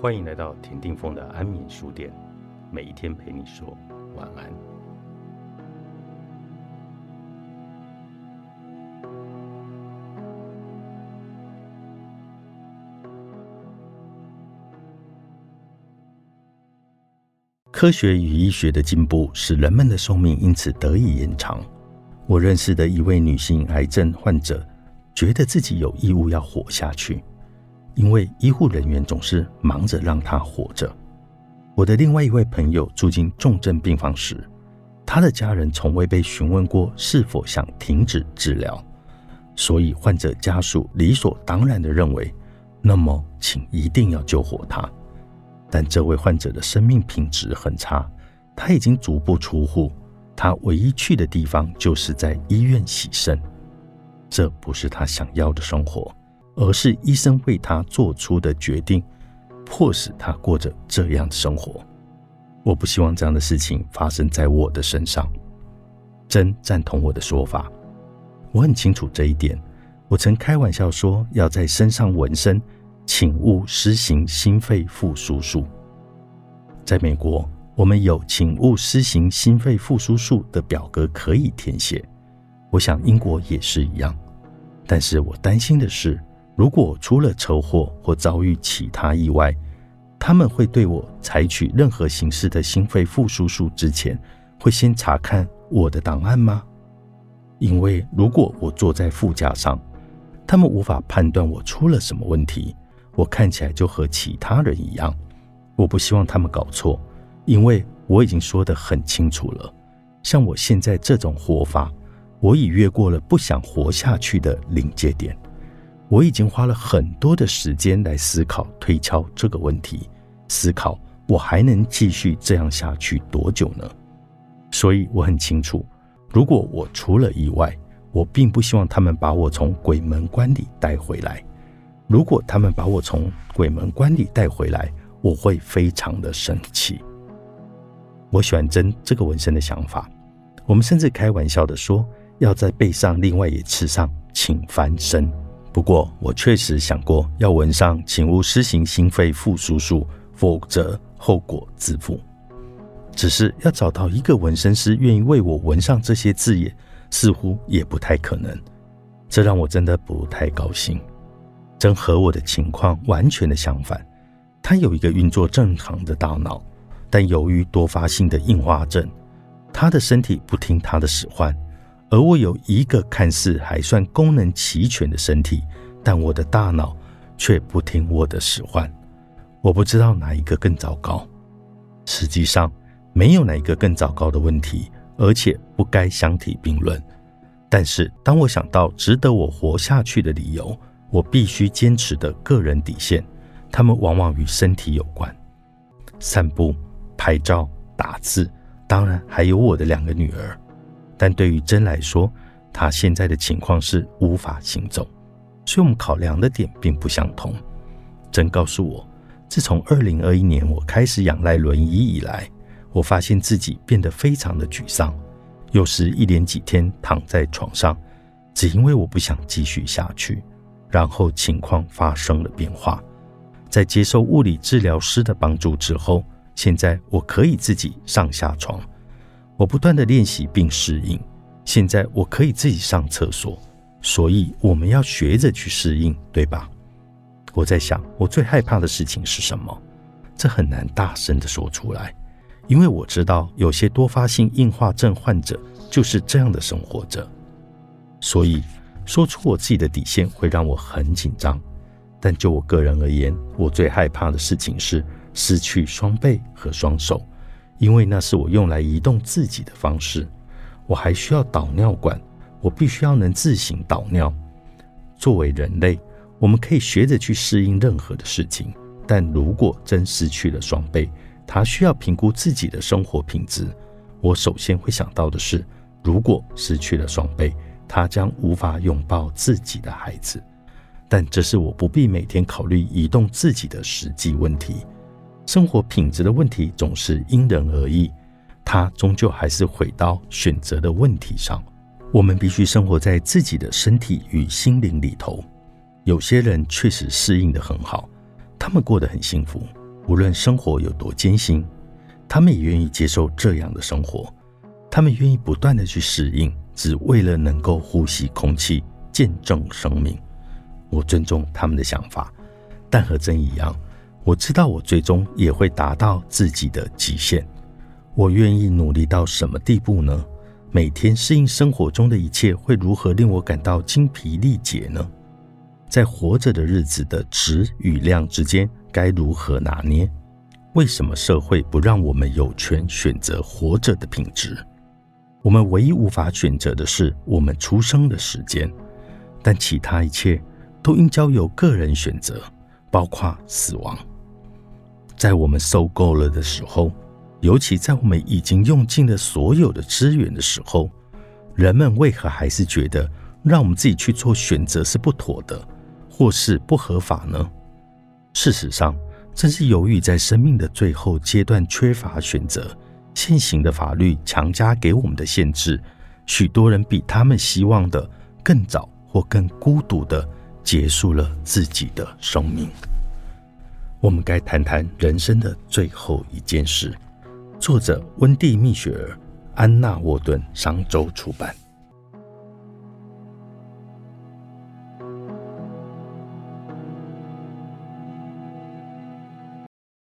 欢迎来到田定峰的安眠书店，每一天陪你说晚安。科学与医学的进步使人们的寿命因此得以延长。我认识的一位女性癌症患者，觉得自己有义务要活下去。因为医护人员总是忙着让他活着。我的另外一位朋友住进重症病房时，他的家人从未被询问过是否想停止治疗，所以患者家属理所当然地认为，那么请一定要救活他。但这位患者的生命品质很差，他已经足不出户，他唯一去的地方就是在医院洗肾，这不是他想要的生活。而是医生为他做出的决定，迫使他过着这样的生活。我不希望这样的事情发生在我的身上。真赞同我的说法，我很清楚这一点。我曾开玩笑说，要在身上纹身，请勿施行心肺复苏术。在美国，我们有请勿施行心肺复苏术的表格可以填写。我想英国也是一样。但是我担心的是。如果出了车祸或遭遇其他意外，他们会对我采取任何形式的心肺复苏术之前，会先查看我的档案吗？因为如果我坐在副驾上，他们无法判断我出了什么问题，我看起来就和其他人一样。我不希望他们搞错，因为我已经说得很清楚了。像我现在这种活法，我已越过了不想活下去的临界点。我已经花了很多的时间来思考、推敲这个问题，思考我还能继续这样下去多久呢？所以我很清楚，如果我出了意外，我并不希望他们把我从鬼门关里带回来。如果他们把我从鬼门关里带回来，我会非常的生气。我喜欢真这个纹身的想法，我们甚至开玩笑的说，要在背上另外也刺上“请翻身”。不过，我确实想过要纹上“请勿施行心肺复苏术，否则后果自负”。只是要找到一个纹身师愿意为我纹上这些字眼，似乎也不太可能。这让我真的不太高兴。真和我的情况完全的相反。他有一个运作正常的大脑，但由于多发性的硬化症，他的身体不听他的使唤。而我有一个看似还算功能齐全的身体，但我的大脑却不听我的使唤。我不知道哪一个更糟糕。实际上，没有哪一个更糟糕的问题，而且不该相提并论。但是，当我想到值得我活下去的理由，我必须坚持的个人底线，他们往往与身体有关。散步、拍照、打字，当然还有我的两个女儿。但对于真来说，他现在的情况是无法行走，所以我们考量的点并不相同。真告诉我，自从二零二一年我开始仰赖轮椅以来，我发现自己变得非常的沮丧，有时一连几天躺在床上，只因为我不想继续下去。然后情况发生了变化，在接受物理治疗师的帮助之后，现在我可以自己上下床。我不断的练习并适应，现在我可以自己上厕所，所以我们要学着去适应，对吧？我在想，我最害怕的事情是什么？这很难大声的说出来，因为我知道有些多发性硬化症患者就是这样的生活着，所以说出我自己的底线会让我很紧张。但就我个人而言，我最害怕的事情是失去双臂和双手。因为那是我用来移动自己的方式，我还需要导尿管，我必须要能自行导尿。作为人类，我们可以学着去适应任何的事情，但如果真失去了双臂，他需要评估自己的生活品质。我首先会想到的是，如果失去了双臂，他将无法拥抱自己的孩子。但这是我不必每天考虑移动自己的实际问题。生活品质的问题总是因人而异，它终究还是回到选择的问题上。我们必须生活在自己的身体与心灵里头。有些人确实适应得很好，他们过得很幸福，无论生活有多艰辛，他们也愿意接受这样的生活。他们愿意不断的去适应，只为了能够呼吸空气，见证生命。我尊重他们的想法，但和真一样，我知道我最终也会达到自己的极限。我愿意努力到什么地步呢？每天适应生活中的一切，会如何令我感到精疲力竭呢？在活着的日子的质与量之间，该如何拿捏？为什么社会不让我们有权选择活着的品质？我们唯一无法选择的是我们出生的时间，但其他一切。都应交由个人选择，包括死亡。在我们受够了的时候，尤其在我们已经用尽了所有的资源的时候，人们为何还是觉得让我们自己去做选择是不妥的，或是不合法呢？事实上，正是由于在生命的最后阶段缺乏选择，现行的法律强加给我们的限制，许多人比他们希望的更早或更孤独的。结束了自己的生命。我们该谈谈人生的最后一件事。作者：温蒂·蜜雪儿，安娜·沃顿，商周出版。